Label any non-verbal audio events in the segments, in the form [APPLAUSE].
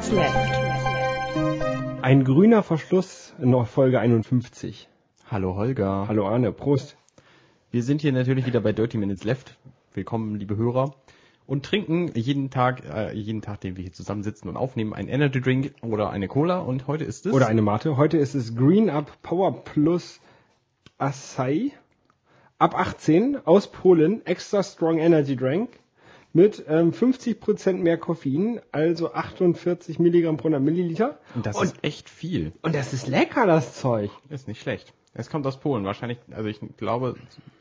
Minutes Left. Ein grüner Verschluss in Folge 51. Hallo Holger. Hallo Arne, Prost. Wir sind hier natürlich wieder bei Dirty Minutes Left. Willkommen, liebe Hörer. Und trinken jeden Tag, äh, jeden Tag, den wir hier zusammensitzen und aufnehmen, einen Energy Drink oder eine Cola. Und heute ist es. Oder eine Mate. Heute ist es Green Up Power Plus Acai. Ab 18 aus Polen. Extra Strong Energy Drink. Mit ähm, 50% mehr Koffein, also 48 Milligramm pro 100 Milliliter. Und das und, ist echt viel. und das ist lecker, das Zeug. Ist nicht schlecht. Es kommt aus Polen. Wahrscheinlich, also ich glaube,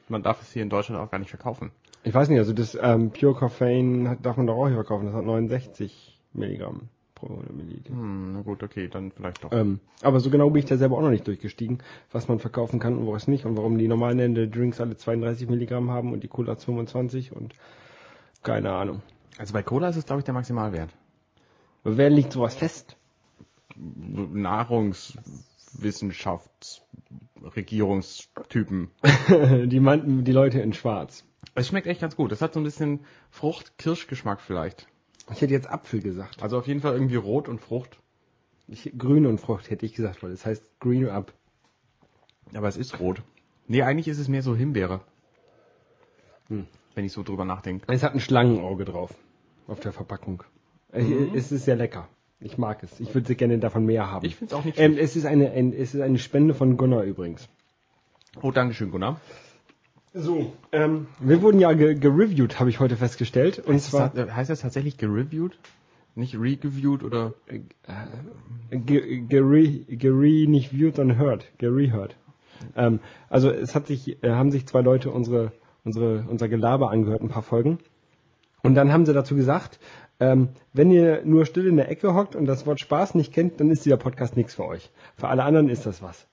man darf es hier in Deutschland auch gar nicht verkaufen. Ich weiß nicht, also das ähm, Pure Coffein hat- darf man doch auch hier verkaufen. Das hat 69 Milligramm pro 100 Milliliter. Hm, na gut, okay, dann vielleicht doch. Ähm, aber so genau bin ich da selber auch noch nicht durchgestiegen, was man verkaufen kann und was nicht und warum die normalen Drinks alle 32 Milligramm haben und die Cola 25 und keine Ahnung. Also bei Cola ist es, glaube ich, der Maximalwert. Aber wer legt sowas fest? Nahrungswissenschafts Regierungstypen. [LAUGHS] die meinten die Leute in Schwarz. Es schmeckt echt ganz gut. Es hat so ein bisschen Frucht-Kirschgeschmack vielleicht. Ich hätte jetzt Apfel gesagt. Also auf jeden Fall irgendwie Rot und Frucht. Ich, Grün und Frucht hätte ich gesagt, weil das heißt Green Up. Aber es ist rot. Nee, eigentlich ist es mehr so Himbeere. Hm. Wenn ich so drüber nachdenke. Es hat ein Schlangenauge drauf auf der Verpackung. Mhm. Es ist sehr lecker. Ich mag es. Ich würde gerne davon mehr haben. Ich find's auch nicht ähm, schlecht. es ist eine ein, es ist eine Spende von Gunnar übrigens. Oh, Dankeschön, Gunnar. So, ähm, wir wurden ja ge gereviewt, habe ich heute festgestellt. Und Heißt, zwar das, äh, heißt das tatsächlich gereviewt? Nicht reviewed oder? ge gere gere nicht viewed, sondern heard, gereheard. Ähm, also es hat sich, äh, haben sich zwei Leute unsere, unsere, unser Gelaber angehört, ein paar Folgen. Und dann haben sie dazu gesagt, ähm, wenn ihr nur still in der Ecke hockt und das Wort Spaß nicht kennt, dann ist dieser Podcast nichts für euch. Für alle anderen ist das was.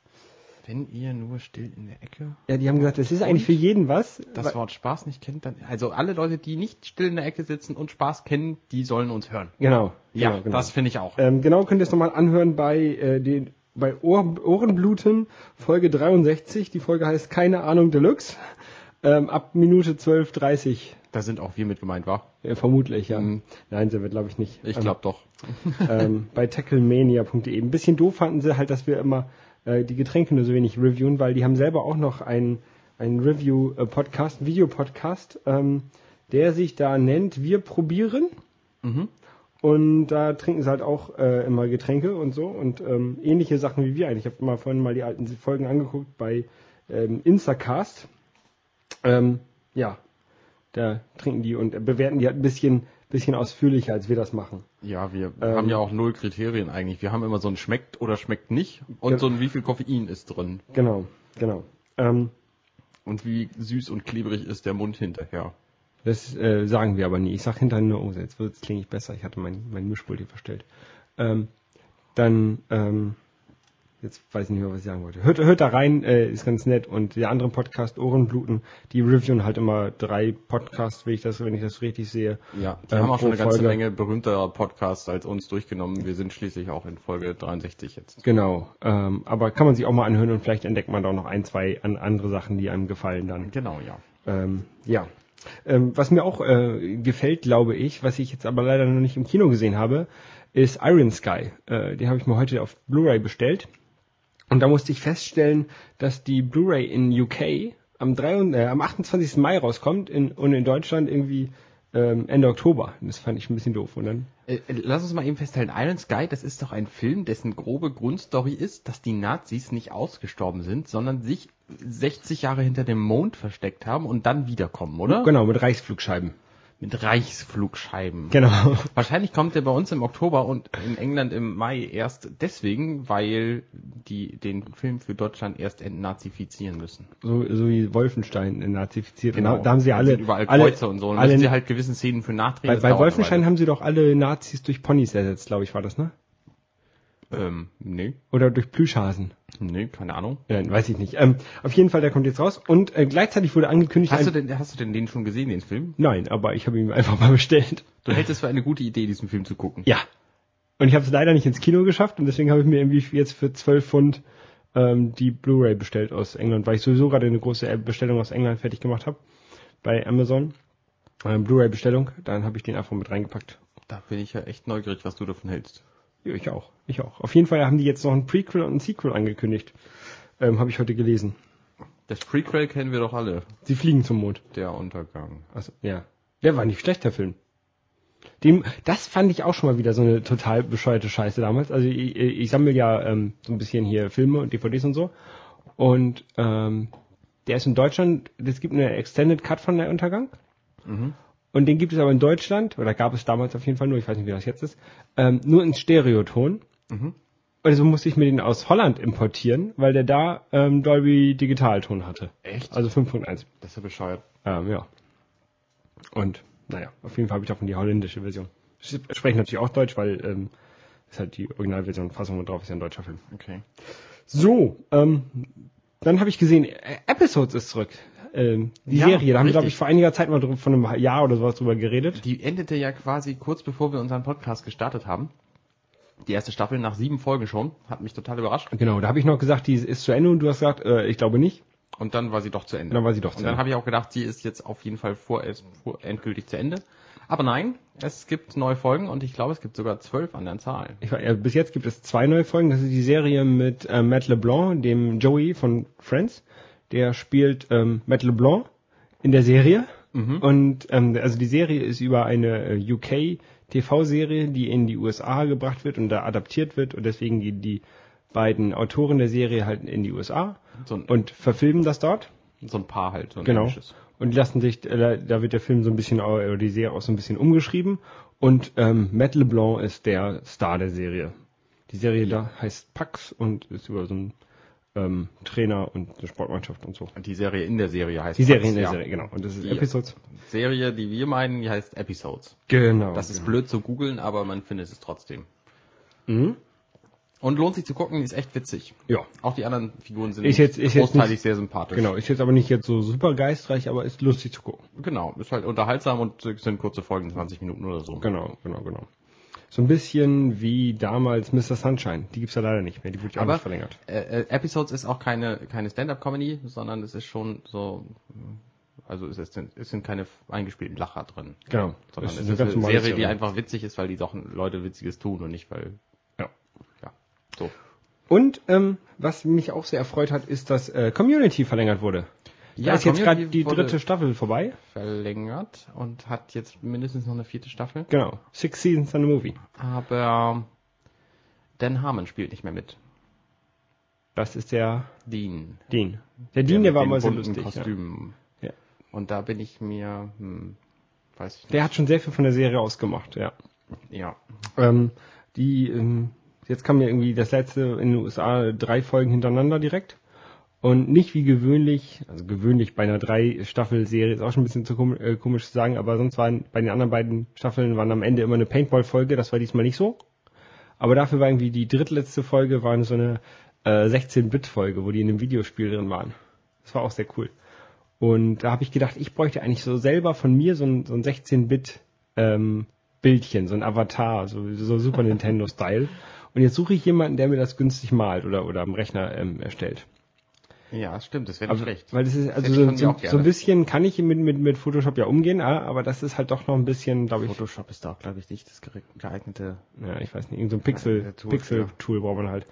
Wenn ihr nur still in der Ecke Ja, die haben gesagt, das ist eigentlich für jeden was. das Wort Spaß nicht kennt, dann also alle Leute, die nicht still in der Ecke sitzen und Spaß kennen, die sollen uns hören. Genau. Ja, genau, genau. das finde ich auch. Ähm, genau könnt ihr es nochmal anhören bei äh, den bei Ohr, Ohrenbluten Folge 63. Die Folge heißt Keine Ahnung Deluxe. Ähm, ab Minute 12.30 Da sind auch wir mit gemeint, war? äh, vermutlich, ja. Mhm. Nein, sind wir glaube ich nicht. Ich Ähm, glaube doch. [LAUGHS] ähm, bei tacklemania.de. Ein bisschen doof fanden sie halt, dass wir immer äh, die Getränke nur so wenig reviewen, weil die haben selber auch noch einen, einen Review-Podcast, Videopodcast, ähm, der sich da nennt Wir probieren. Mhm. Und da trinken sie halt auch äh, immer Getränke und so und ähm, ähnliche Sachen wie wir eigentlich. Ich habe mal vorhin mal die alten Folgen angeguckt bei ähm, Instacast. Ähm, ja, da trinken die und bewerten die halt ein bisschen, bisschen ausführlicher, als wir das machen. Ja, wir Ähm, haben ja auch null Kriterien eigentlich. Wir haben immer so ein schmeckt oder schmeckt nicht und Ge- so ein wie viel Koffein ist drin Genau, genau. Ähm, und wie süß und klebrig ist der Mund hinterher. das äh, sagen wir aber nie. Ich sag hinterher nur, oh, jetzt wird's klinge ich besser. Ich hatte mein, mein Mischpult hier verstellt. Ähm, dann, ähm, jetzt weiß ich nicht mehr, was ich sagen wollte. Hört, hört da rein, äh, ist ganz nett. Und der andere Podcast, Ohrenbluten, die reviewen halt immer drei Podcasts, wenn ich das, wenn ich das richtig sehe. Ja, die Ähm, haben auch schon eine ganze Folge. Menge berühmter Podcasts als uns durchgenommen. Wir sind schließlich auch in Folge 63 jetzt. Genau. Ähm, aber kann man sich auch mal anhören und vielleicht entdeckt man da auch noch ein, zwei an, andere Sachen, die einem gefallen dann. Genau, ja. Ähm, ja. Ähm, was mir auch äh, gefällt, glaube ich, was ich jetzt aber leider noch nicht im Kino gesehen habe, ist Iron Sky. Äh, den habe ich mir heute auf Blu-ray bestellt. Und da musste ich feststellen, dass die Blu-ray in UK am, 3, und- äh, am 28. Mai rauskommt in, und in Deutschland irgendwie ähm, Ende Oktober. Das fand ich ein bisschen doof. Und dann Äh, äh, lass uns mal eben festhalten, Iron Sky, das ist doch ein Film, dessen grobe Grundstory ist, dass die Nazis nicht ausgestorben sind, sondern sich 60 Jahre hinter dem Mond versteckt haben und dann wiederkommen, oder? genau mit Reichsflugscheiben. Mit Reichsflugscheiben. Genau. Wahrscheinlich kommt der bei uns im Oktober und in England im Mai erst deswegen, weil die den Film für Deutschland erst entnazifizieren müssen. So, so wie Wolfenstein nazifiziert. Genau. Da, haben sie alle überall alle, Kreuze und so. Und alle, müssen sie halt gewissen Szenen für nachdrehen. bei, bei Wolfenstein haben sie doch alle Nazis durch Ponys ersetzt, glaube ich, war das, ne? Ähm, nee, Oder durch Plüschhasen. nee, keine Ahnung. Ja, weiß ich nicht. Ähm, auf jeden Fall, der kommt jetzt raus. Und äh, gleichzeitig wurde angekündigt. Hast du denn, hast du denn den schon gesehen, den Film? Nein, aber ich habe ihn einfach mal bestellt. Du hältst es für eine gute Idee, diesen Film zu gucken. Ja. Und ich habe es leider nicht ins Kino geschafft und deswegen habe ich mir irgendwie jetzt für 12 Pfund ähm, die Blu-ray bestellt aus England, weil ich sowieso gerade eine große äh, Bestellung aus England fertig gemacht habe bei Amazon. Ähm, Blu-ray-Bestellung. Dann habe ich den einfach mit reingepackt Da bin ich ja echt neugierig, was du davon hältst. Ich auch. Ich auch. Auf jeden Fall haben die jetzt noch ein Prequel und ein Sequel angekündigt. Ähm, Habe ich heute gelesen. Das Prequel kennen wir doch alle. Sie fliegen zum Mond. Der Untergang. Also, ja. Der war nicht schlecht, der Film. Dem, das fand ich auch schon mal wieder so eine total bescheuerte Scheiße damals. Also ich, ich sammle ja ähm, so ein bisschen hier Filme und DVDs und so. Und ähm, der ist in Deutschland, es gibt eine Extended Cut von der Untergang. Und den gibt es aber in Deutschland, oder gab es damals auf jeden Fall nur, ich weiß nicht, wie das jetzt ist, ähm, nur in Stereoton. Also musste ich mir den aus Holland importieren, weil der da ähm, Dolby Digitalton hatte. Echt? Also 5.1. Das ist ja bescheuert. Ähm, ja. Und, naja, auf jeden Fall habe ich davon die holländische Version. Ich spreche natürlich auch Deutsch, weil ähm, ist halt die Originalversion, Fassung drauf ist ja ein deutscher Film. Okay. So, ähm, dann habe ich gesehen, Episodes ist zurück. Ähm, die Ja, Serie, da haben wir, glaube ich, vor einiger Zeit mal drüber, von einem Jahr oder sowas drüber geredet. Die endete ja quasi kurz bevor wir unseren Podcast gestartet haben. Die erste Staffel nach sieben Folgen schon. Hat mich total überrascht. Genau, da habe ich noch gesagt, die ist zu Ende und du hast gesagt, äh, ich glaube nicht. Und dann war sie doch zu Ende. Dann war sie doch zu Und dann Ende. habe ich auch gedacht, sie ist jetzt auf jeden Fall vor, vor endgültig zu Ende. Aber nein, es gibt neue Folgen und ich glaube, es gibt sogar zwölf an der Zahl. Ich, äh, bis jetzt gibt es zwei neue Folgen. Das ist die Serie mit äh, Matt LeBlanc, dem Joey von Friends. Der spielt ähm, Matt LeBlanc in der Serie. Und ähm, also die Serie ist über eine äh, UK TV-Serie, die in die USA gebracht wird und da adaptiert wird und deswegen die, die beiden Autoren der Serie halt in die USA So und verfilmen das dort. so ein Paar halt. So ein Genau. englisches. Und lassen sich, äh, da wird der Film so ein bisschen, au- oder die Serie auch so ein bisschen umgeschrieben. Und ähm, Matt LeBlanc ist der Star der Serie. Die Serie da heißt Pax und ist über so einen ähm, Trainer und eine Sportmannschaft und so. Die Serie in der Serie heißt Die Serie in der ja. Serie, genau. Und das ist Die Episodes. Serie, die wir meinen, die heißt Episodes. Genau. Das ist blöd zu googeln, aber man findet es trotzdem. Mhm. Und lohnt sich zu gucken, die ist echt witzig. Ja. Auch die anderen Figuren sind Ist jetzt- jetzt großteilig nicht- sehr sympathisch. Genau, ist jetzt aber nicht jetzt so super geistreich, aber ist lustig zu gucken. Genau, ist halt unterhaltsam und sind kurze Folgen, 20 Minuten oder so. Genau, genau, genau. So ein bisschen wie damals Mr. Sunshine. Die gibt's ja leider nicht mehr, die wird ja auch nicht verlängert. äh, äh, Episodes ist auch keine, keine Stand-Up-Comedy, sondern es ist schon so, also es, ist, es sind keine eingespielten Lacher drin. Genau. Sondern Es es ist ist eine eine, normale Serie, die Serie. einfach witzig ist, weil die doch Leute Witziges tun und nicht, weil, Ja. ja, so. Und ähm, was mich auch sehr erfreut hat, ist, dass äh, Community verlängert wurde. Ja, da ist jetzt gerade die dritte Staffel vorbei. Verlängert und hat jetzt mindestens noch eine vierte Staffel. Genau. Six Seasons and a Movie. Aber Dan Harmon spielt nicht mehr mit. Das ist der Dean. Dean. Der Dean, der, war mal bunten lustig. Ja. Kostümen. Ja. Und da bin ich mir, hm, weiß ich nicht. Der hat schon sehr viel von der Serie ausgemacht, ja. Ja. Ähm, die, ähm, jetzt kam ja irgendwie das letzte in den USA drei Folgen hintereinander direkt. Und nicht wie gewöhnlich, also gewöhnlich bei einer drei Staffel Serie ist auch schon ein bisschen zu kom äh, komisch zu sagen, aber sonst waren bei den anderen beiden Staffeln waren am Ende immer eine Paintball-Folge, das war diesmal nicht so. Aber dafür war irgendwie die drittletzte Folge war so eine äh, 16-Bit-Folge, wo die in einem Videospiel drin waren. Das war auch sehr cool. Und da habe ich gedacht, ich bräuchte eigentlich so selber von mir so ein, so ein 16-Bit ähm, Bildchen, so ein Avatar, so, so Super Nintendo-Style. Und jetzt suche ich jemanden, der mir das günstig malt oder, oder am Rechner ähm, erstellt. Ja, stimmt, das wäre nicht Aber, schlecht. weil das ist, also ich so, so, so ein bisschen kann ich mit, mit, mit Photoshop ja umgehen, ah, aber das ist halt doch noch ein bisschen, glaube ich, Photoshop ist da auch, glaube ich, nicht das geeignete. ja, ich weiß nicht, irgendein so ein Pixel, der Tool, Pixel-Tool braucht man halt.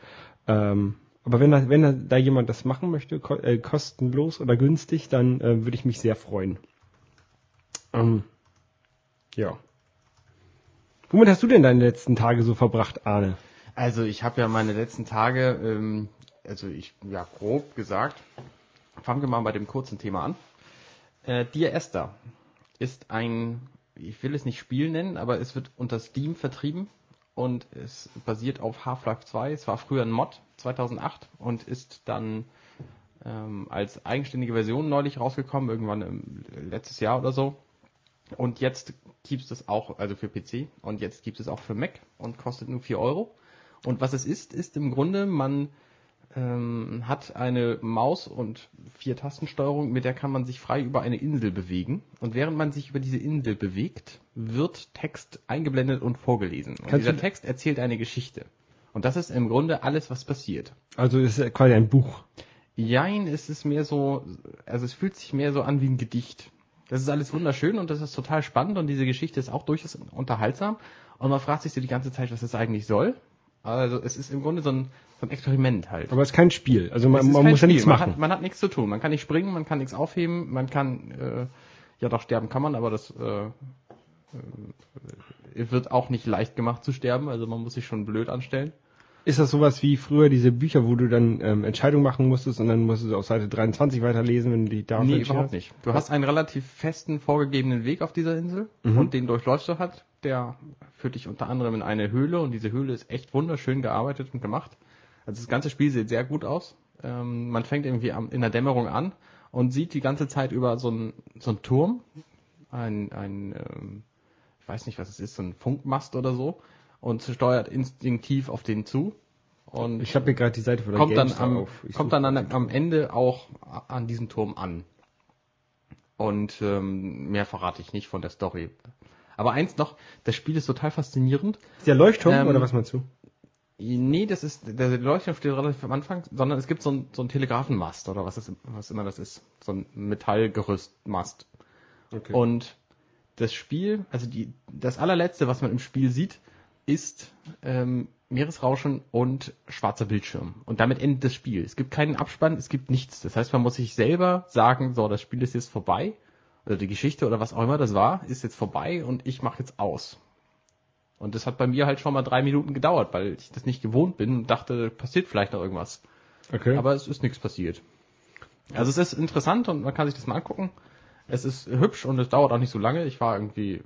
Ähm, aber wenn da, wenn da, da jemand das machen möchte, ko äh, kostenlos oder günstig, dann äh, würde ich mich sehr freuen. Ähm, ja. Womit hast du denn deine letzten Tage so verbracht, Arne? Also ich habe ja meine letzten Tage, ähm, also ich, ja, grob gesagt, fangen wir mal bei dem kurzen Thema an. Äh, Dear Esther ist ein, ich will es nicht Spiel nennen, aber es wird unter Steam vertrieben und es basiert auf Half-Life 2. Es war früher ein Mod 2008 und ist dann ähm, als eigenständige Version neulich rausgekommen, irgendwann im, letztes Jahr oder so. Und jetzt gibt es auch, also für PC, und jetzt gibt es auch für Mac und kostet nur 4 Euro. Und was es ist, ist im Grunde, man ähm, hat eine Maus und vier Tastensteuerung, mit der kann man sich frei über eine Insel bewegen. Und während man sich über diese Insel bewegt, wird Text eingeblendet und vorgelesen. Und Kannst dieser Text erzählt eine Geschichte. Und das ist im Grunde alles, was passiert. Also es ist quasi ein Buch. Jein, es ist mehr so, also es fühlt sich mehr so an wie ein Gedicht. Das ist alles wunderschön und das ist total spannend und diese Geschichte ist auch durchaus unterhaltsam. Und man fragt sich so die ganze Zeit, was das eigentlich soll. Also es ist im Grunde so ein, so ein Experiment halt. Aber es ist kein Spiel. Also man, man muss ja Spiel. nichts man machen. Hat, man hat nichts zu tun. Man kann nicht springen, man kann nichts aufheben, man kann, äh, ja doch sterben kann man, aber das äh, äh, wird auch nicht leicht gemacht zu sterben. Also man muss sich schon blöd anstellen. Ist das sowas wie früher diese Bücher, wo du dann ähm, Entscheidungen machen musstest und dann musstest du auf Seite 23 weiterlesen, wenn du die da Nee, überhaupt nicht. Du hast einen relativ festen, vorgegebenen Weg auf dieser Insel Mhm. und den durchläufst du halt. Der führt dich unter anderem in eine Höhle und diese Höhle ist echt wunderschön gearbeitet und gemacht. Also das ganze Spiel sieht sehr gut aus. Ähm, man fängt irgendwie am, in der Dämmerung an und sieht die ganze Zeit über so einen so einen Turm, ein, ein ähm, ich weiß nicht, was es ist, so ein Funkmast oder so und steuert instinktiv auf den zu. Und Ich habe hier gerade die Seite von der kommt dann am, kommt dann an, am Ende auch an diesem Turm an. Und ähm, mehr verrate ich nicht von der Story. Aber eins noch, das Spiel ist total faszinierend. Ist der Leuchtturm Ähm, oder was meinst du? Nee, das ist, der Leuchtturm steht relativ am Anfang, sondern es gibt so ein, so ein Telegrafenmast oder was, ist, was immer das ist. So ein Metallgerüstmast. Okay. Und das Spiel, also die, das allerletzte, was man im Spiel sieht, ist ähm, Meeresrauschen und schwarzer Bildschirm. Und damit endet das Spiel. Es gibt keinen Abspann, es gibt nichts. Das heißt, man muss sich selber sagen, so, das Spiel ist jetzt vorbei. Oder die Geschichte oder was auch immer das war, ist jetzt vorbei und ich mache jetzt aus. Und das hat bei mir halt schon mal drei Minuten gedauert, weil ich das nicht gewohnt bin und dachte, passiert vielleicht noch irgendwas. okay. Aber es ist nichts passiert. Also es ist interessant und man kann sich das mal angucken. Es ist hübsch und es dauert auch nicht so lange. Ich war irgendwie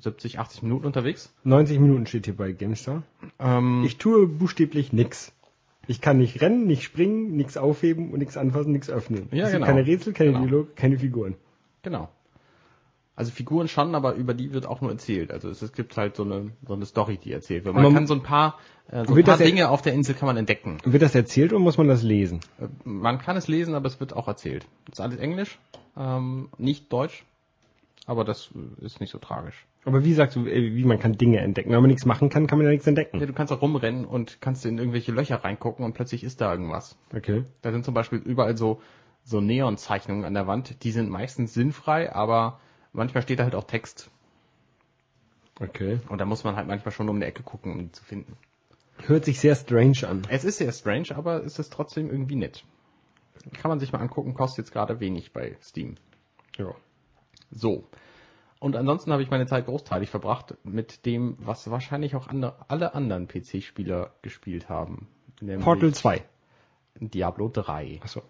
70, 80 Minuten unterwegs. 90 Minuten steht hier bei GameStar. Ähm, Ich tue buchstäblich nix. Ich kann nicht rennen, nicht springen, nichts aufheben und nichts anfassen, nichts öffnen. Ja, genau. keine Rätsel, keine Genau. Dialog, keine Figuren. genau. Also Figuren schon, aber über die wird auch nur erzählt. Also es, es gibt halt so eine, so eine Story, die erzählt wird. Man Man- kann so ein paar, äh, so ein paar das Dinge auf der Insel kann man entdecken. Wird das erzählt oder muss man das lesen? Äh, Man kann es lesen, aber es wird auch erzählt. Das ist alles Englisch, ähm, nicht Deutsch, aber das äh, ist nicht so tragisch. Aber wie sagst du, äh, wie man kann Dinge entdecken? Wenn man nichts machen kann, kann man ja nichts entdecken. Ja, du kannst auch rumrennen und kannst in irgendwelche Löcher reingucken und plötzlich ist da irgendwas. Okay. Da sind zum Beispiel überall so, so Neonzeichnungen an der Wand. Die sind meistens sinnfrei, aber manchmal steht da halt auch Text. Okay. Und da muss man halt manchmal schon um die Ecke gucken, um die zu finden. Hört sich sehr strange an. Es ist sehr strange, aber es ist trotzdem irgendwie nett. Kann man sich mal angucken, kostet jetzt gerade wenig bei Steam. Ja. So. Und ansonsten habe ich meine Zeit großteilig verbracht mit dem, was wahrscheinlich auch andere, alle anderen PC-Spieler gespielt haben. Portal 2. Diablo 3. Achso.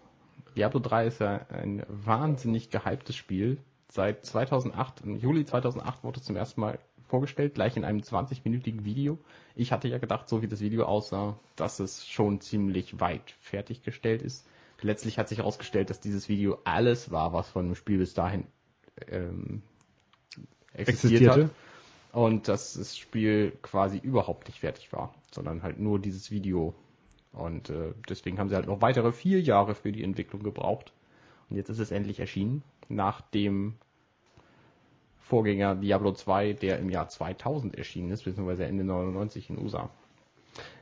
Diablo 3 ist ja ein wahnsinnig gehyptes Spiel. Seit 2008, im Juli 2008 wurde es zum ersten Mal vorgestellt, gleich in einem 20-minütigen Video. Ich hatte ja gedacht, so wie das Video aussah, dass es schon ziemlich weit fertiggestellt ist. Letztlich hat sich herausgestellt, dass dieses Video alles war, was von dem Spiel bis dahin ähm, existiert Existierte. hat. Und dass das Spiel quasi überhaupt nicht fertig war, sondern halt nur dieses Video. Und äh, deswegen haben sie halt noch weitere vier Jahre für die Entwicklung gebraucht. Und jetzt ist es endlich erschienen, nach dem Vorgänger Diablo 2, der im Jahr 2000 erschienen ist, beziehungsweise Ende 99 in USA.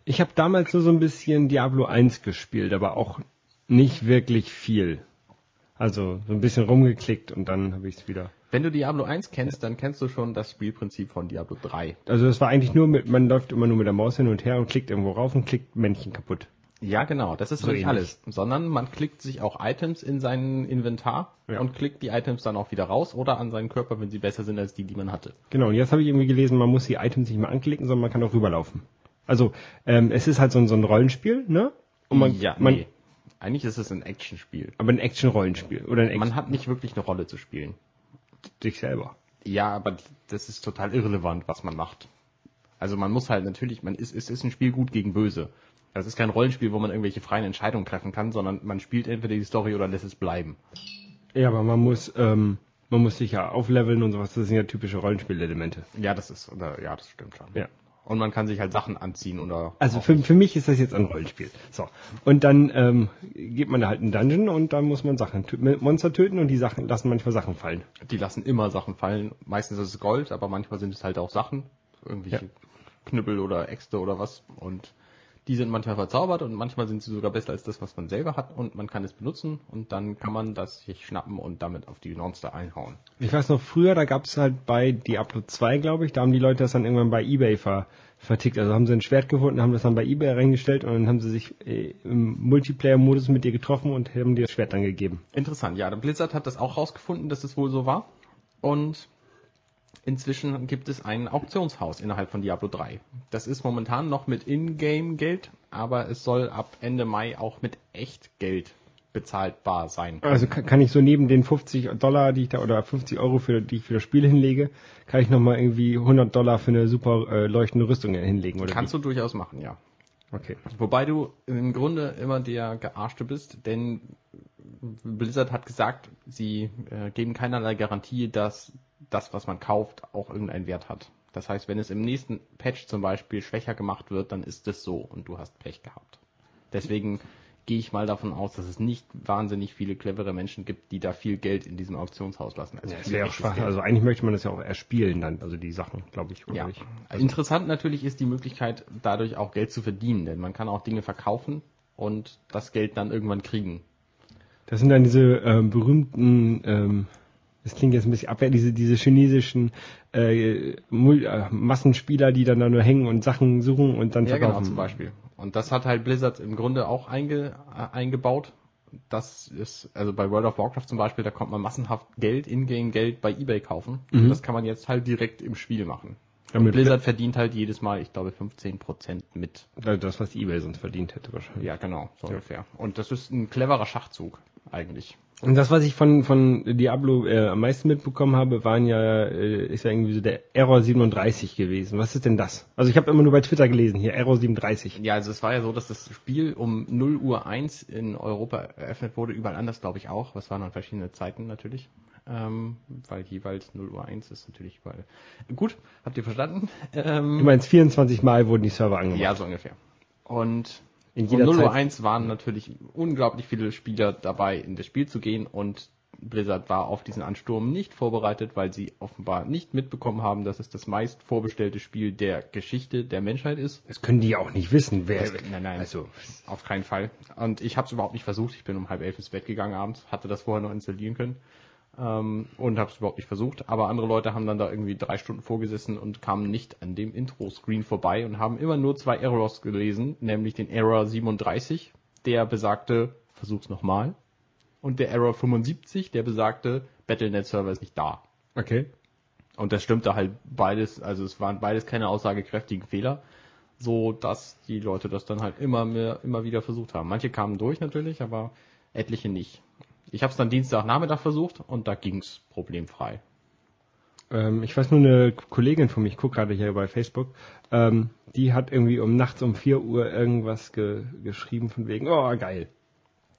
Ich habe damals nur so ein bisschen Diablo 1 gespielt, aber auch nicht wirklich viel. Also so ein bisschen rumgeklickt und dann habe ich es wieder. Wenn du Diablo 1 kennst, dann kennst du schon das Spielprinzip von Diablo 3. Also es war eigentlich nur mit, man läuft immer nur mit der Maus hin und her und klickt irgendwo rauf und klickt Männchen kaputt. Ja, genau, das ist So nicht alles, sondern man klickt sich auch Items in sein Inventar Ja. und klickt die Items dann auch wieder raus oder an seinen Körper, wenn sie besser sind als die, die man hatte. Genau, und jetzt habe ich irgendwie gelesen, man muss die Items nicht mehr anklicken, sondern man kann auch rüberlaufen. Also ähm, es ist halt so ein, so ein Rollenspiel, ne? Und man, ja, man, nee. Eigentlich ist es ein Actionspiel. Aber ein Action-Rollenspiel oder ein Action Man hat nicht wirklich eine Rolle zu spielen. sich selber. Ja, aber das ist total irrelevant, was man macht. Also man muss halt natürlich, man ist, es ist ein Spiel gut gegen böse. Es ist kein Rollenspiel, wo man irgendwelche freien Entscheidungen treffen kann, sondern man spielt entweder die Story oder lässt es bleiben. Ja, aber man muss, ähm, man muss sich ja aufleveln und sowas. Das sind ja typische Rollenspielelemente. Ja, das ist, oder, ja, das stimmt schon. Ja. Und man kann sich halt Sachen anziehen oder. Also für, für mich ist das jetzt ein Rollenspiel. So. Und dann ähm, geht man da halt in einen Dungeon und dann muss man Sachen Monster töten und die Sachen lassen manchmal Sachen fallen. Die lassen immer Sachen fallen. Meistens ist es Gold, aber manchmal sind es halt auch Sachen. Irgendwelche Ja. Knüppel oder Äxte oder was. Und Die sind manchmal verzaubert und manchmal sind sie sogar besser als das, was man selber hat und man kann es benutzen und dann kann man das sich schnappen und damit auf die Monster einhauen. Ich weiß noch, früher, da gab es halt bei Diablo 2, glaube ich, da haben die Leute das dann irgendwann bei Ebay ver vertickt. Also haben sie ein Schwert gefunden, haben das dann bei Ebay reingestellt und dann haben sie sich äh, im Multiplayer-Modus mit dir getroffen und haben dir das Schwert dann gegeben. Interessant, ja. Der Blizzard hat das auch rausgefunden, dass es wohl so war. Und inzwischen gibt es ein Auktionshaus innerhalb von Diablo 3. Das ist momentan noch mit Ingame-Geld, aber es soll ab Ende Mai auch mit Echtgeld bezahlbar sein. Also kann, kann ich so neben den 50 Dollar, die ich da oder 50 Euro für die ich für das Spiel hinlege, kann ich noch mal irgendwie 100 Dollar für eine super äh, leuchtende Rüstung hinlegen oder Kannst wie? du durchaus machen, ja. Okay. Wobei du im Grunde immer der Gearschte bist, denn Blizzard hat gesagt, sie äh, geben keinerlei Garantie, dass das, was man kauft, auch irgendeinen Wert hat. Das heißt, wenn es im nächsten Patch zum Beispiel schwächer gemacht wird, dann ist es so und du hast Pech gehabt. Deswegen gehe ich mal davon aus, dass es nicht wahnsinnig viele clevere Menschen gibt, die da viel Geld in diesem Auktionshaus lassen. Also, viel das wäre auch schwach. Also eigentlich möchte man das ja auch erspielen dann, also die Sachen, glaube ich, Ja. nicht? Interessant natürlich ist die Möglichkeit, dadurch auch Geld zu verdienen, denn man kann auch Dinge verkaufen und das Geld dann irgendwann kriegen. Das sind dann diese ähm, berühmten, ähm, das klingt jetzt ein bisschen abwehr, diese, diese chinesischen äh, äh, Massenspieler, die dann da nur hängen und Sachen suchen und dann Ja, genau, verkaufen. zum Beispiel. Und das hat halt Blizzard im Grunde auch einge, äh, eingebaut. Das ist, also bei World of Warcraft zum Beispiel, da kommt man massenhaft Geld, Ingame-Geld bei Ebay kaufen. Mhm. Und das kann man jetzt halt direkt im Spiel machen. Ja, Blizzard verdient halt jedes Mal, ich glaube, 15% mit. Das, was eBay sonst verdient hätte wahrscheinlich. Ja, genau, so ungefähr. Und das ist ein cleverer Schachzug, eigentlich. Und das, was ich von, von Diablo äh, am meisten mitbekommen habe, waren ja, äh, ist ja irgendwie so der Error 37 gewesen. Was ist denn das? Also ich habe immer nur bei Twitter gelesen, hier Error 37. Ja, also es war ja so, dass das Spiel um 0 Uhr 1 in Europa eröffnet wurde, überall anders glaube ich auch. Was waren dann verschiedene Zeiten natürlich. Ähm, weil jeweils 0 Uhr 1 ist natürlich überall. Gut, habt ihr verstanden? Ähm, Du meinst 24 Mal wurden die Server angemacht. ja, so ungefähr. Und In jeder 0 Uhr Zeit. 1 waren natürlich unglaublich viele Spieler dabei, in das Spiel zu gehen und Blizzard war auf diesen Ansturm nicht vorbereitet, weil sie offenbar nicht mitbekommen haben, dass es das meist vorbestellte Spiel der Geschichte der Menschheit ist. Das können die auch nicht wissen, wer. Das, nein, nein, Also, auf keinen Fall. Und ich habe es überhaupt nicht versucht. Ich bin um halb elf ins Bett gegangen abends, hatte das vorher noch installieren können ähm, und habe es überhaupt nicht versucht. Aber andere Leute haben dann da irgendwie drei Stunden vorgesessen und kamen nicht an dem Intro-Screen vorbei und haben immer nur zwei Errors gelesen, nämlich den Error 37, der besagte, versuch's nochmal, und der Error 75, der besagte, Battle.net-Server ist nicht da. okay. Und das stimmte halt beides, also es waren beides keine aussagekräftigen Fehler, so dass die Leute das dann halt immer mehr, immer wieder versucht haben. Manche kamen durch natürlich, aber etliche nicht. Ich habe es dann Dienstagnachmittag versucht und da ging's problemfrei. Ähm, ich weiß nur, eine Kollegin von mir, ich gucke gerade hier bei Facebook, ähm, die hat irgendwie um nachts um 4 Uhr irgendwas ge geschrieben von wegen, oh geil.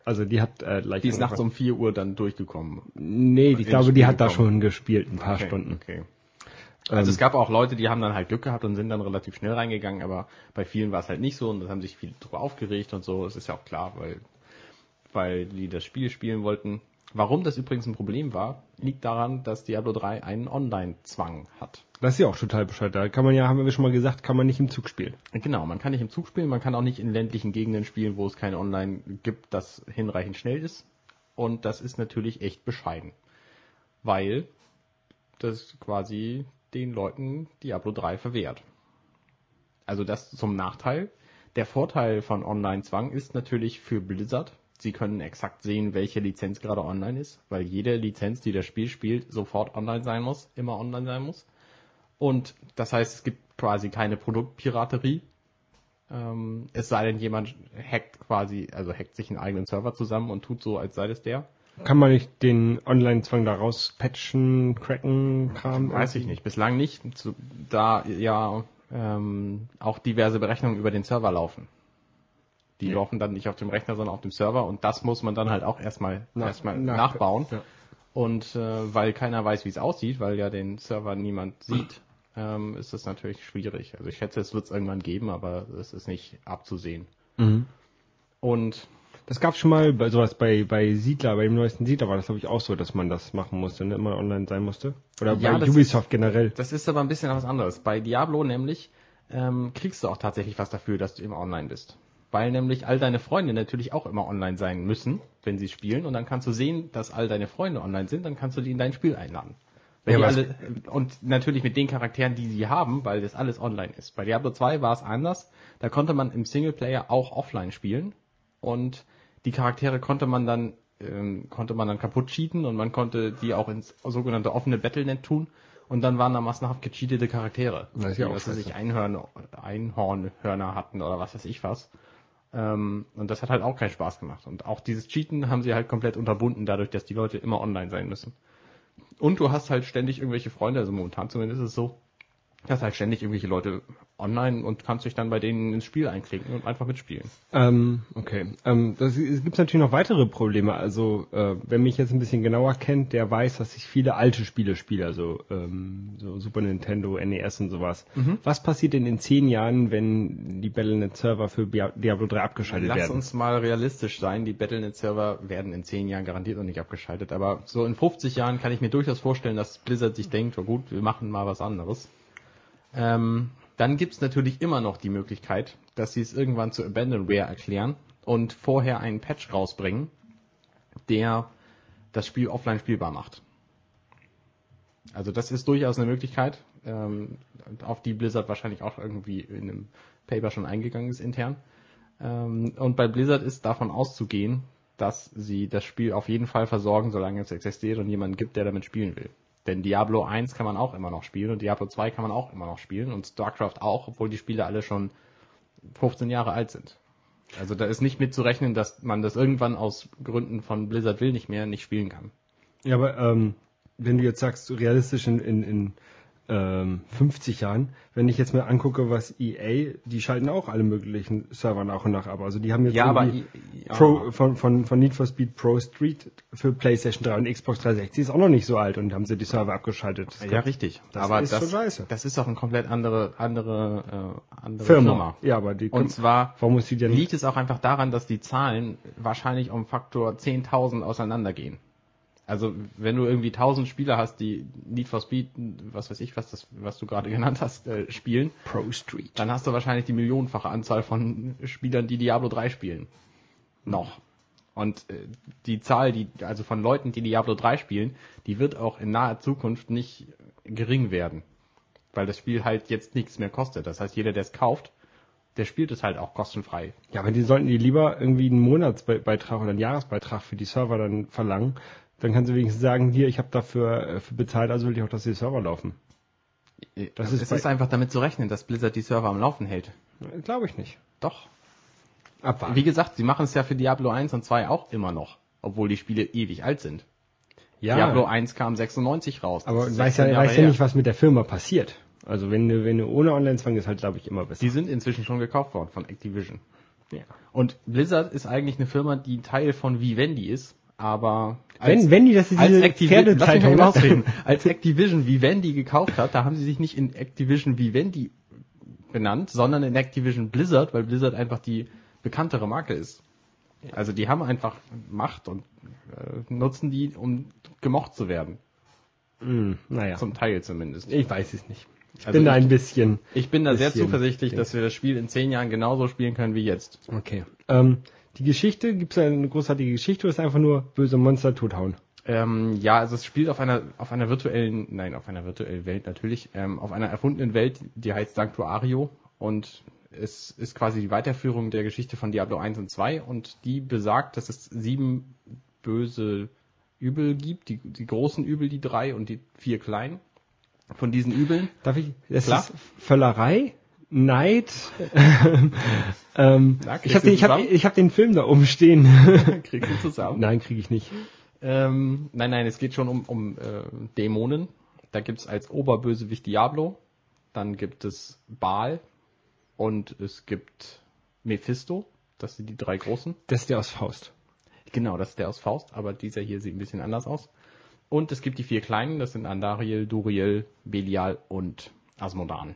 Also die hat äh, gleich Die ist nachts um 4 Uhr dann durchgekommen. Nee, ich glaube, Spiel die hat da gekommen. schon gespielt, ein paar Okay, Stunden. Okay. Also Ähm, es gab auch Leute, die haben dann halt Glück gehabt und sind dann relativ schnell reingegangen, aber bei vielen war es halt nicht so und das haben sich viele drüber aufgeregt und so. Das ist ja auch klar, weil, weil die das Spiel spielen wollten. Warum das übrigens ein Problem war, liegt daran, dass Diablo 3 einen Online-Zwang hat. Das ist ja auch total bescheuert. Da kann man ja, haben wir schon mal gesagt, kann man nicht im Zug spielen. Genau, man kann nicht im Zug spielen, man kann auch nicht in ländlichen Gegenden spielen, wo es kein Online gibt, das hinreichend schnell ist. Und das ist natürlich echt bescheiden. Weil das quasi den Leuten Diablo 3 verwehrt. Also das zum Nachteil. Der Vorteil von Online-Zwang ist natürlich für Blizzard. Sie können exakt sehen, welche Lizenz gerade online ist, weil jede Lizenz, die das Spiel spielt, sofort online sein muss, immer online sein muss. Und das heißt, es gibt quasi keine Produktpiraterie. Ähm, es sei denn, jemand hackt quasi, also hackt sich einen eigenen Server zusammen und tut so, als sei das der. Kann man nicht den Online-Zwang da raus patchen, cracken, Kram? Weiß ich nicht, bislang nicht, da ja ähm, auch diverse Berechnungen über den Server laufen. Die Ja. laufen dann nicht auf dem Rechner, sondern auf dem Server und das muss man dann halt auch erstmal Nach- erstmal nach- nachbauen. Ja. Und äh, weil keiner weiß, wie es aussieht, weil ja den Server niemand [CLEARS THROAT] sieht, ähm, ist das natürlich schwierig. Also ich schätze, es wird es irgendwann geben, aber es ist nicht abzusehen. Mhm. Und Das gab schon mal bei sowas bei, bei Siedler, bei dem neuesten Siedler war das glaube ich auch so, dass man das machen musste, ne? immer online sein musste. Oder Ja, bei Ubisoft generell. Das ist aber ein bisschen was anderes. Bei Diablo nämlich ähm, kriegst du auch tatsächlich was dafür, dass du immer online bist. Weil nämlich all deine Freunde natürlich auch immer online sein müssen, wenn sie spielen. Und dann kannst du sehen, dass all deine Freunde online sind, dann kannst du die in dein Spiel einladen. Ja, alle, und natürlich mit den Charakteren, die sie haben, weil das alles online ist. Bei Diablo 2 war es anders. Da konnte man im Singleplayer auch offline spielen. Und die Charaktere konnte man dann, ähm, konnte man dann kaputt cheaten und man konnte die auch ins sogenannte offene Battlenet tun. Und dann waren da massenhaft gecheatete Charaktere. Das ist ja die, auch was weiß scheiße. ich, Einhörner, Einhornhörner hatten oder was weiß ich was. Ähm, und das hat halt auch keinen Spaß gemacht. Und auch dieses Cheaten haben sie halt komplett unterbunden, dadurch, dass die Leute immer online sein müssen. Und du hast halt ständig irgendwelche Freunde, also momentan zumindest ist es so, hast halt ständig irgendwelche Leute online und kannst dich dann bei denen ins Spiel einklinken und einfach mitspielen. Ähm, okay. Ähm, das, es gibt natürlich noch weitere Probleme. Also, äh, wer mich jetzt ein bisschen genauer kennt, der weiß, dass ich viele alte Spiele spiele, also ähm, so Super Nintendo, NES und sowas. Was passiert denn in zehn Jahren, wenn die Battle.net-Server für Diablo 3 abgeschaltet Lass werden? uns mal realistisch sein, die Battlenet-Server werden in 10 Jahren garantiert noch nicht abgeschaltet, aber so in 50 Jahren kann ich mir durchaus vorstellen, dass Blizzard sich denkt, oh gut, wir machen mal was anderes. Ähm, dann gibt's natürlich immer noch die Möglichkeit, dass sie es irgendwann zu Abandonware erklären und vorher einen Patch rausbringen, der das Spiel offline spielbar macht. Also das ist durchaus eine Möglichkeit, ähm, auf die Blizzard wahrscheinlich auch irgendwie in einem Paper schon eingegangen ist intern. Ähm, und bei Blizzard ist davon auszugehen, dass sie das Spiel auf jeden Fall versorgen, solange es existiert und jemanden gibt, der damit spielen will. Denn Diablo 1 kann man auch immer noch spielen und Diablo 2 kann man auch immer noch spielen und StarCraft auch, obwohl die Spiele alle schon 15 Jahre alt sind. Also da ist nicht mitzurechnen, dass man das irgendwann aus Gründen von Blizzard will nicht mehr nicht spielen kann. Ja, aber ähm, wenn du jetzt sagst, realistisch in, in, in ähm, 50 Jahren, wenn ich jetzt mal angucke, was EA, die schalten auch alle möglichen Server nach und nach ab. Also die haben jetzt Ja, aber ja. Pro, von, von, von Need for Speed Pro Street für PlayStation 3 und Xbox 360 ist auch noch nicht so alt und haben sie die Server abgeschaltet. Das Ja, kann- richtig. das aber ist das, scheiße. das ist auch eine komplett andere, andere, äh, andere Firma. Firma. Ja, aber die Und zwar warum muss die denn liegt es auch einfach daran, dass die Zahlen wahrscheinlich um Faktor 10.000 auseinandergehen. Also wenn du irgendwie 1000 Spieler hast, die Need for Speed, was weiß ich, was das, was du gerade genannt hast, äh, spielen, Pro Street? dann hast du wahrscheinlich die millionenfache Anzahl von Spielern, die Diablo 3 spielen. Noch. Und äh, die Zahl, die also von Leuten, die Diablo 3 spielen, die wird auch in naher Zukunft nicht gering werden, weil das Spiel halt jetzt nichts mehr kostet. Das heißt, jeder, der es kauft, der spielt es halt auch kostenfrei. Ja, aber die sollten die lieber irgendwie einen Monatsbeitrag oder einen Jahresbeitrag für die Server dann verlangen. Dann kannst du wenigstens sagen, hier, ich habe dafür äh, bezahlt, also will ich auch, dass die Server laufen. Das ist es ist einfach damit zu rechnen, dass Blizzard die Server am Laufen hält. Glaube ich nicht. Doch. Abwarten. Wie gesagt, sie machen es ja für Diablo 1 und 2 auch immer noch, obwohl die Spiele ewig alt sind. ja, Diablo 1 kam 96 raus. Aber du weißt 16 ja, weißt ja nicht, was mit der Firma passiert. Also wenn du, wenn du ohne Online-Zwang ist, halt, glaube ich, immer besser. Die sind inzwischen schon gekauft worden von Activision. Ja. Und Blizzard ist eigentlich eine Firma, die Teil von Vivendi ist, aber Wenn, wenn die, das als diese Activi Lass mich mal Pferdezeitung. eben ausreden. Als Activision Vivendi gekauft hat, da haben sie sich nicht in Activision Vivendi benannt, sondern in Activision Blizzard, weil Blizzard einfach die bekanntere Marke ist. Also die haben einfach Macht und äh, nutzen die, um gemocht zu werden. Hm, naja, Zum Teil zumindest. ich weiß es nicht. Ich Also bin da ein bisschen. Ich bin da sehr zuversichtlich, Ding. dass wir das Spiel in zehn Jahren genauso spielen können wie jetzt. Okay. Ähm, die Geschichte, gibt es eine großartige Geschichte oder ist einfach nur böse Monster tothauen? Ähm, ja, also es spielt auf einer auf einer virtuellen, nein, auf einer virtuellen Welt natürlich, ähm, auf einer erfundenen Welt, die heißt Sanctuario und es ist quasi die Weiterführung der Geschichte von Diablo 1 und 2 und die besagt, dass es sieben böse Übel gibt, die, die großen Übel, die drei und die vier kleinen. Von diesen Übeln Darf ich? Das Klar. ist Völlerei, Neid. [LAUGHS] ähm, Na, ich habe den, ich hab, ich hab den Film da oben stehen. [LAUGHS] kriegst du zusammen. Nein, kriege ich nicht. Ähm, nein, nein, es geht schon um, um äh, Dämonen. Da gibt's als Oberbösewicht Diablo, dann gibt es Baal und es gibt Mephisto. Das sind die drei großen. Das ist der aus Faust. Genau, das ist der aus Faust, aber dieser hier sieht ein bisschen anders aus. Und es gibt die vier kleinen, das sind Andariel, Duriel, Belial und Asmodan.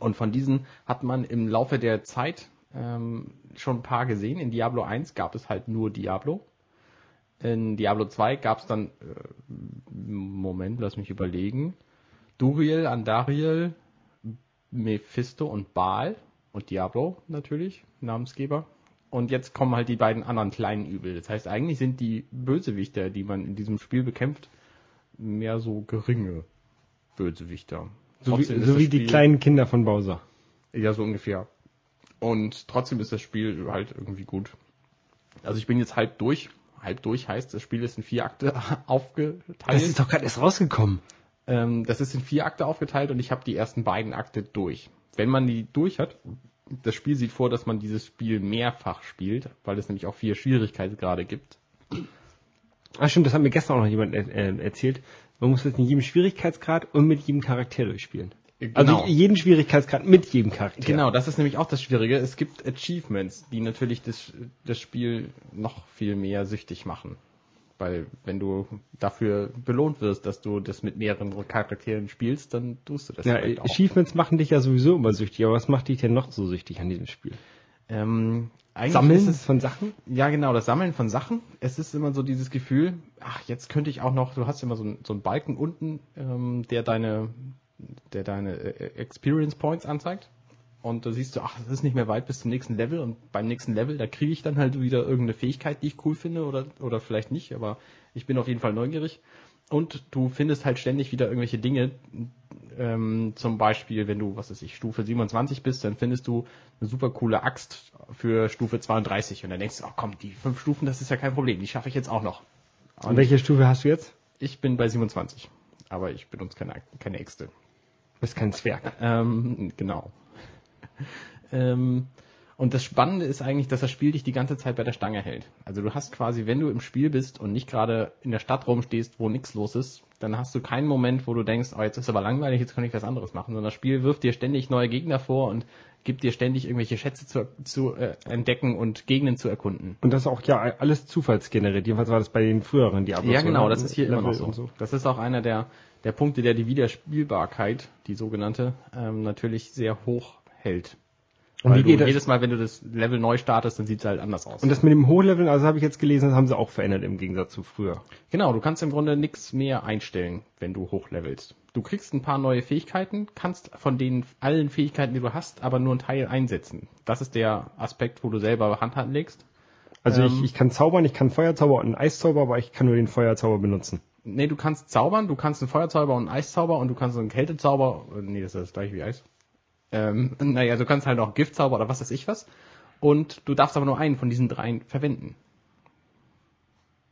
Und von diesen hat man im Laufe der Zeit ähm, schon ein paar gesehen. In Diablo 1 gab es halt nur Diablo. In Diablo 2 gab es dann, äh, Moment, lass mich überlegen, Duriel, Andariel, Mephisto und Baal und Diablo natürlich, Namensgeber. Und jetzt kommen halt die beiden anderen kleinen Übel. Das heißt, eigentlich sind die Bösewichter, die man in diesem Spiel bekämpft, mehr so geringe Bösewichter. So wie, so wie die kleinen Kinder von Bowser. Ja, so ungefähr. Und trotzdem ist das Spiel halt irgendwie gut. Also ich bin jetzt halb durch. Halb durch heißt, das Spiel ist in vier Akte [LAUGHS] aufgeteilt. Das ist doch gerade erst rausgekommen. Ähm, das ist in vier Akte aufgeteilt und ich habe die ersten beiden Akte durch. Wenn man die durch hat, das Spiel sieht vor, dass man dieses Spiel mehrfach spielt, weil es nämlich auch vier Schwierigkeitsgrade gibt. Ah, stimmt, das hat mir gestern auch noch jemand äh, erzählt. Man muss das in jedem Schwierigkeitsgrad und mit jedem Charakter durchspielen. Also Genau. jeden Schwierigkeitsgrad mit jedem Charakter. Genau, das ist nämlich auch das Schwierige. Es gibt Achievements, die natürlich das, das Spiel noch viel mehr süchtig machen. Weil wenn du dafür belohnt wirst, dass du das mit mehreren Charakteren spielst, dann tust du das Ja, auch. Achievements machen dich ja sowieso immer süchtig, aber was macht dich denn noch so süchtig an diesem Spiel? Ähm, Sammeln ist es von Sachen? Ja, genau, das Sammeln von Sachen. Es ist immer so dieses Gefühl, ach, jetzt könnte ich auch noch, du hast immer so, ein- so einen Balken unten, ähm, der deine, der deine äh, Experience Points anzeigt. Und da siehst du, ach, es ist nicht mehr weit bis zum nächsten Level und beim nächsten Level, da kriege ich dann halt wieder irgendeine Fähigkeit, die ich cool finde oder, oder vielleicht nicht, aber ich bin auf jeden Fall neugierig. Und du findest halt ständig wieder irgendwelche Dinge, ähm, zum Beispiel, wenn du, was weiß ich, Stufe 27 bist, dann findest du eine super coole Axt für Stufe 32 und dann denkst du, ach komm, die fünf Stufen, das ist ja kein Problem, die schaffe ich jetzt auch noch. Und welche Stufe hast du jetzt? Ich bin bei 27, aber ich benutze keine, keine Äxte. Du bist kein Zwerg. Ähm, genau. [LAUGHS] ähm, und das Spannende ist eigentlich, dass das Spiel dich die ganze Zeit bei der Stange hält. Also du hast quasi, wenn du im Spiel bist und nicht gerade in der Stadt rumstehst, wo nichts los ist, dann hast du keinen Moment, wo du denkst, oh, jetzt ist aber langweilig, jetzt kann ich was anderes machen, sondern das Spiel wirft dir ständig neue Gegner vor und gibt dir ständig irgendwelche Schätze zu, zu äh, entdecken und Gegenden zu erkunden. Und das ist auch ja alles zufallsgeneriert. Jedenfalls war das bei den früheren Diablos. Ja, genau, das ist hier immer Level noch so. so. Das ist auch einer der, der Punkte, der die Wiederspielbarkeit, die sogenannte, ähm, natürlich sehr hoch hält. Und Weil wie geht das? jedes Mal, wenn du das Level neu startest, dann sieht es halt anders aus. Und das mit dem Hochleveln, also habe ich jetzt gelesen, das haben sie auch verändert im Gegensatz zu früher. genau, du kannst im Grunde nichts mehr einstellen, wenn du hochlevelst. Du kriegst ein paar neue Fähigkeiten, kannst von den allen Fähigkeiten, die du hast, aber nur einen Teil einsetzen. Das ist der Aspekt, wo du selber Hand anlegst. Also Ähm. ich, ich kann zaubern, ich kann Feuerzauber und einen Eiszauber, aber ich kann nur den Feuerzauber benutzen. Nee, du kannst zaubern, du kannst einen Feuerzauber und einen Eiszauber und du kannst einen Kältezauber, äh, nee, das ist das gleiche wie Eis. Ähm, naja, du kannst halt auch Giftzauber oder was weiß ich was. Und du darfst aber nur einen von diesen dreien verwenden.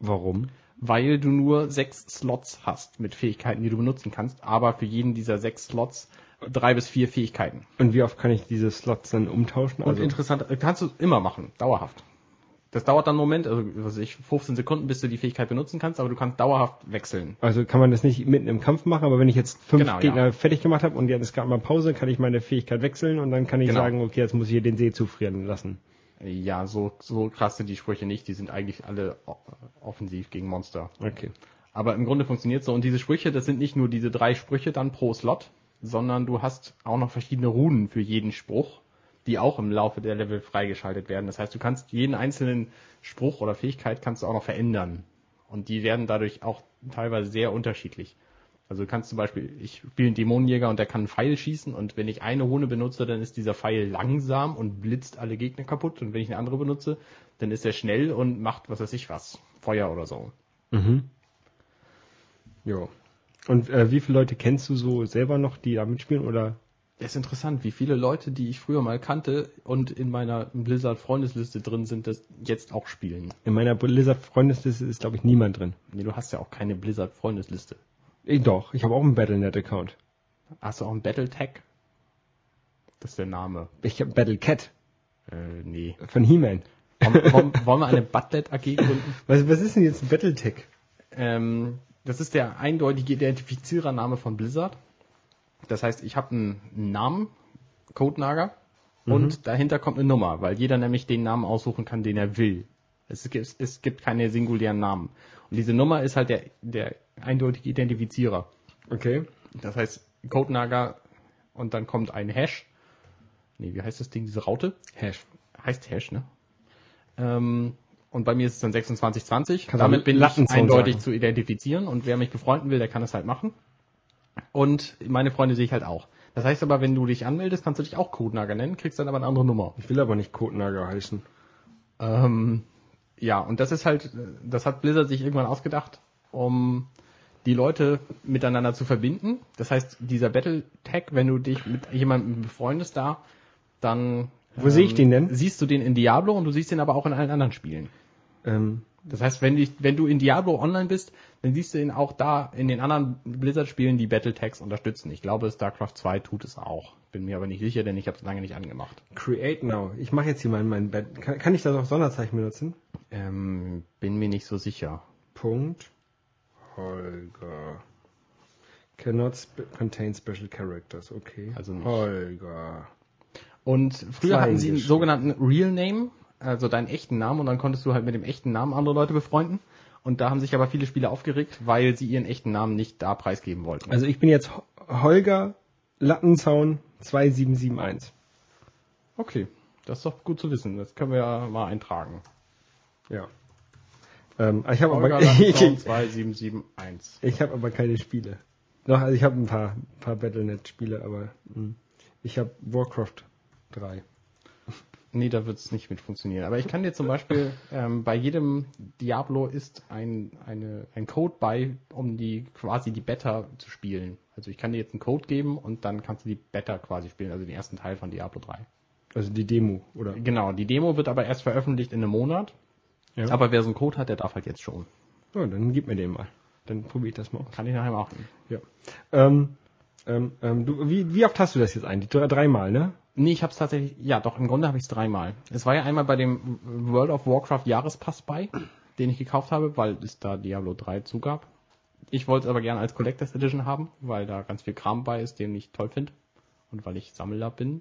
Warum? Weil du nur sechs Slots hast mit Fähigkeiten, die du benutzen kannst, aber für jeden dieser sechs Slots drei bis vier Fähigkeiten. Und wie oft kann ich diese Slots dann umtauschen? Und Also, interessant, äh, kannst du immer machen, dauerhaft. Das dauert dann einen Moment, also was weiß ich, 15 Sekunden, bis du die Fähigkeit benutzen kannst, aber du kannst dauerhaft wechseln. also kann man das nicht mitten im Kampf machen, aber wenn ich jetzt fünf Genau, Gegner ja. fertig gemacht habe und jetzt ist gerade mal Pause, kann ich meine Fähigkeit wechseln und dann kann ich Genau. sagen, okay, jetzt muss ich hier den See zufrieren lassen. Ja, so, so krass sind die Sprüche nicht, die sind eigentlich alle offensiv gegen Monster. Okay. Aber im Grunde funktioniert so. Und diese Sprüche, das sind nicht nur diese drei Sprüche dann pro Slot, sondern du hast auch noch verschiedene Runen für jeden Spruch, die auch im Laufe der Level freigeschaltet werden. Das heißt, du kannst jeden einzelnen Spruch oder Fähigkeit kannst du auch noch verändern. Und die werden dadurch auch teilweise sehr unterschiedlich. Also du kannst zum Beispiel, ich spiele einen Dämonenjäger und der kann einen Pfeil schießen und wenn ich eine Rune benutze, dann ist dieser Pfeil langsam und blitzt alle Gegner kaputt und wenn ich eine andere benutze, dann ist er schnell und macht was weiß ich was. Feuer oder so. Jo. Und äh, wie viele Leute kennst du so selber noch, die da mitspielen oder? Es ist interessant, wie viele Leute, die ich früher mal kannte und in meiner Blizzard-Freundesliste drin sind, das jetzt auch spielen. In meiner Blizzard Freundesliste ist glaube ich niemand drin. Nee, du hast ja auch keine Blizzard-Freundesliste. Eh, doch, ich habe auch einen Battlenet Account. Hast du auch einen Battletech? Das ist der Name. Ich habe Battlecat Äh, nee. von He-Man. Wollen, wollen, wollen wir eine [LAUGHS] Butlet AG gründen? Was, was ist denn jetzt ein Battletech? Ähm, das ist der eindeutige Identifizierername von Blizzard. Das heißt, ich habe einen Namen, Codenager, und dahinter kommt eine Nummer, weil jeder nämlich den Namen aussuchen kann, den er will. Es gibt, es gibt keine singulären Namen. Und diese Nummer ist halt der, der eindeutige Identifizierer. Okay. Das heißt, Codenager und dann kommt ein Hash. Nee, wie heißt das Ding, diese Raute? Hash. Heißt Hash, ne? Ähm, und bei mir ist es dann 2620. Kannst Damit bin ich eindeutig sagen. zu identifizieren und wer mich befreunden will, der kann es halt machen. Und meine Freunde sehe ich halt auch. Das heißt aber, wenn du dich anmeldest, kannst du dich auch Codenager nennen, kriegst dann aber eine andere Nummer. Ich will aber nicht Codenager heißen. Ähm, ja, und das ist halt, das hat Blizzard sich irgendwann ausgedacht, um die Leute miteinander zu verbinden. Das heißt, dieser Battle-Tag, wenn du dich mit jemandem befreundest da, dann Wo sehe ich den denn? siehst du den in Diablo und du siehst den aber auch in allen anderen Spielen. Ähm, Das heißt, wenn, dich, wenn du in Diablo online bist, dann siehst du ihn auch da in den anderen Blizzard-Spielen, die Battle-Tags unterstützen. Ich glaube, StarCraft 2 tut es auch. Bin mir aber nicht sicher, denn ich habe es lange nicht angemacht. Create Now. Ich mache jetzt hier mal mein Bett. Kann, kann ich das auf Sonderzeichen benutzen? Ähm, bin mir nicht so sicher. Punkt. Holger. Cannot sp contain special characters. Okay. Also nicht. Holger. Und früher hatten sie einen sogenannten Real Name, also deinen echten Namen, und dann konntest du halt mit dem echten Namen andere Leute befreunden. Und da haben sich aber viele Spieler aufgeregt, weil sie ihren echten Namen nicht da preisgeben wollten. Also ich bin jetzt Ho- Holger Lattenzaun 2771. okay, das ist doch gut zu wissen. Das können wir ja mal eintragen. Ja. Ähm, ich habe aber, Holger [LAUGHS] ich, Landzaun 2771. ich habe aber keine Spiele. Doch, also ich habe ein paar, paar Battlenet-Spiele, aber mh. ich habe Warcraft 3. Nee, da wird es nicht mit funktionieren. Aber ich kann dir zum Beispiel, [LAUGHS] ähm, bei jedem Diablo ist ein, eine, ein Code bei, um die quasi die Beta zu spielen. Also ich kann dir jetzt einen Code geben und dann kannst du die Beta quasi spielen, also den ersten Teil von Diablo 3. Also die Demo, oder? Genau, die Demo wird aber erst veröffentlicht in einem Monat. Ja. Aber wer so einen Code hat, der darf halt jetzt schon. Ja, dann gib mir den mal. Dann probiere ich das mal aus. Kann ich nachher machen. Ja. Ähm, ähm, ähm, du, wie, wie oft hast du das jetzt eigentlich? Drei- Dreimal, ne? Nee, ich habe es tatsächlich, ja doch, im Grunde habe ich es dreimal. Es war ja einmal bei dem World of Warcraft Jahrespass bei, den ich gekauft habe, weil es da Diablo 3 zugab. Ich wollte es aber gerne als Collectors Edition haben, weil da ganz viel Kram bei ist, den ich toll finde. Und weil ich Sammler bin.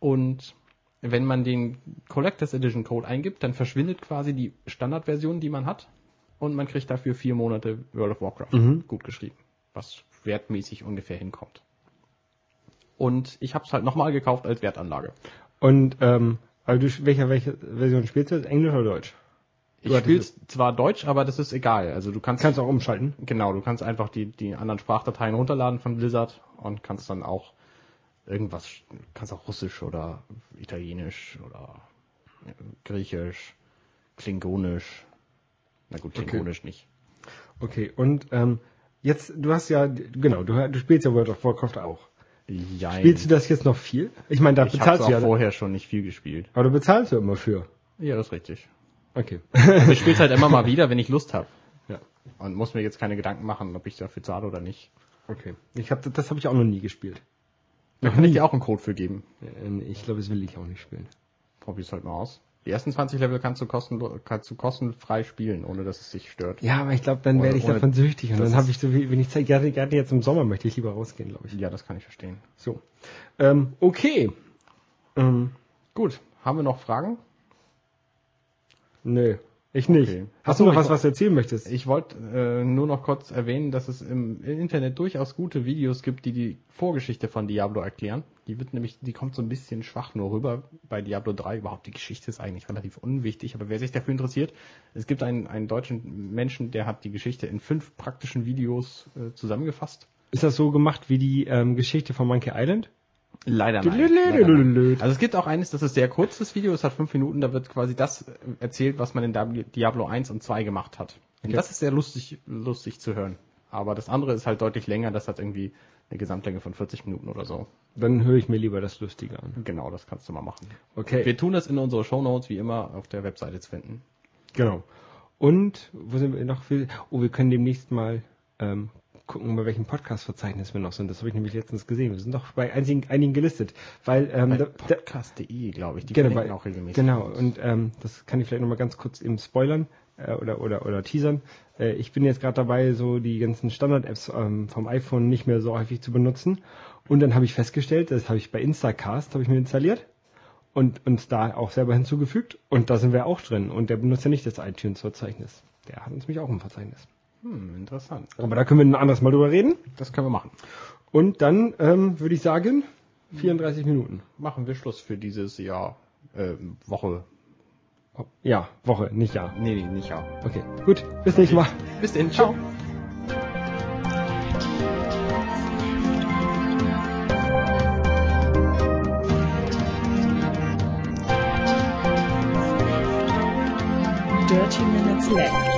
Und wenn man den Collectors Edition Code eingibt, dann verschwindet quasi die Standardversion, die man hat. Und man kriegt dafür vier Monate World of Warcraft Mhm. gut geschrieben. Was wertmäßig ungefähr hinkommt. Und ich habe es halt nochmal gekauft als Wertanlage. Und ähm, also du, welche, welche Version spielst du? Englisch oder Deutsch? Ich spiele zwar Deutsch, aber das ist egal. Also du kannst, Kannst auch umschalten. genau, du kannst einfach die, die anderen Sprachdateien runterladen von Blizzard und kannst dann auch irgendwas, kannst auch Russisch oder Italienisch oder äh, Griechisch, Klingonisch. Na gut, Okay. Klingonisch nicht. Okay, und ähm, jetzt, du hast ja, genau, du, du spielst ja World of Warcraft auch. Jein. Spielst du das jetzt noch viel? Ich meine, da ich bezahlst du ja, vorher schon nicht viel gespielt. aber du bezahlst ja immer für. Ja, das ist richtig. Okay. Also ich spiele halt immer mal wieder, wenn ich Lust habe. ja, Und muss mir jetzt keine Gedanken machen, ob ich dafür zahle oder nicht. okay. Ich hab, das habe ich auch noch nie gespielt. Da kann ich dir auch einen Code für geben. Äh, Ich glaube, das will ich auch nicht spielen. Probier's halt mal aus. Die ersten 20 Level kannst du, kostenlo kannst du kostenfrei spielen, ohne dass es dich stört. Ja, aber ich glaube, dann werde ich davon süchtig und dann habe ich so wenig Zeit. Gerade, gerade jetzt im Sommer möchte ich lieber rausgehen, glaube ich. Ja, das kann ich verstehen. So. Ähm, okay. Ähm, Gut, haben wir noch Fragen? nö, ich nicht. Okay. Hast so, du noch was, was du erzählen möchtest? Ich wollte äh, nur noch kurz erwähnen, dass es im Internet durchaus gute Videos gibt, die die Vorgeschichte von Diablo erklären. Die wird nämlich, die kommt so ein bisschen schwach nur rüber bei Diablo 3. Überhaupt die Geschichte ist eigentlich relativ unwichtig, aber wer sich dafür interessiert, es gibt einen, einen deutschen Menschen, der hat die Geschichte in fünf praktischen Videos äh, zusammengefasst. Ist das so gemacht wie die ähm, Geschichte von Monkey Island? Leider nein. Also es gibt auch eines, das ist sehr kurz, das Video, es hat fünf Minuten, da wird quasi das äh, erzählt, was man in Diablo- Diablo 1 und 2 gemacht hat. Und das ist sehr lustig, lustig zu hören. Aber das andere ist halt deutlich länger, das hat irgendwie eine Gesamtlänge von 40 Minuten oder so. Dann höre ich mir lieber das Lustige an. Genau, das kannst du mal machen. Okay. Wir tun das in unsere Shownotes wie immer auf der Webseite zu finden. Genau. Und wo sind wir noch? Oh, wir können demnächst mal ähm, gucken, bei welchem Podcast-Verzeichnis wir noch sind. Das habe ich nämlich letztens gesehen. Wir sind doch bei einigen, einigen gelistet. Weil ähm, podcast.de, glaube ich, die genau, bei, auch regelmäßig. genau. Und ähm, das kann ich vielleicht nochmal ganz kurz eben spoilern äh, oder, oder, oder teasern. Äh, ich bin jetzt gerade dabei, so die ganzen Standard-Apps ähm, vom iPhone nicht mehr so häufig zu benutzen. Und dann habe ich festgestellt, das habe ich bei Instacast, habe ich mir installiert und uns da auch selber hinzugefügt. Und da sind wir auch drin. Und der benutzt ja nicht das iTunes-Verzeichnis. Der hat uns nämlich auch im Verzeichnis. Hm, interessant. Aber da können wir ein anderes Mal drüber reden. Das können wir machen. Und dann ähm, würde ich sagen, 34 Minuten. Machen wir Schluss für dieses Jahr, äh, Woche. Oh, ja, Woche, nicht Jahr. Nee, nee, nicht Jahr. Okay, gut. Bis nächstes Mal. Bis denn. Ciao. Ciao. Dirty Minutes Left.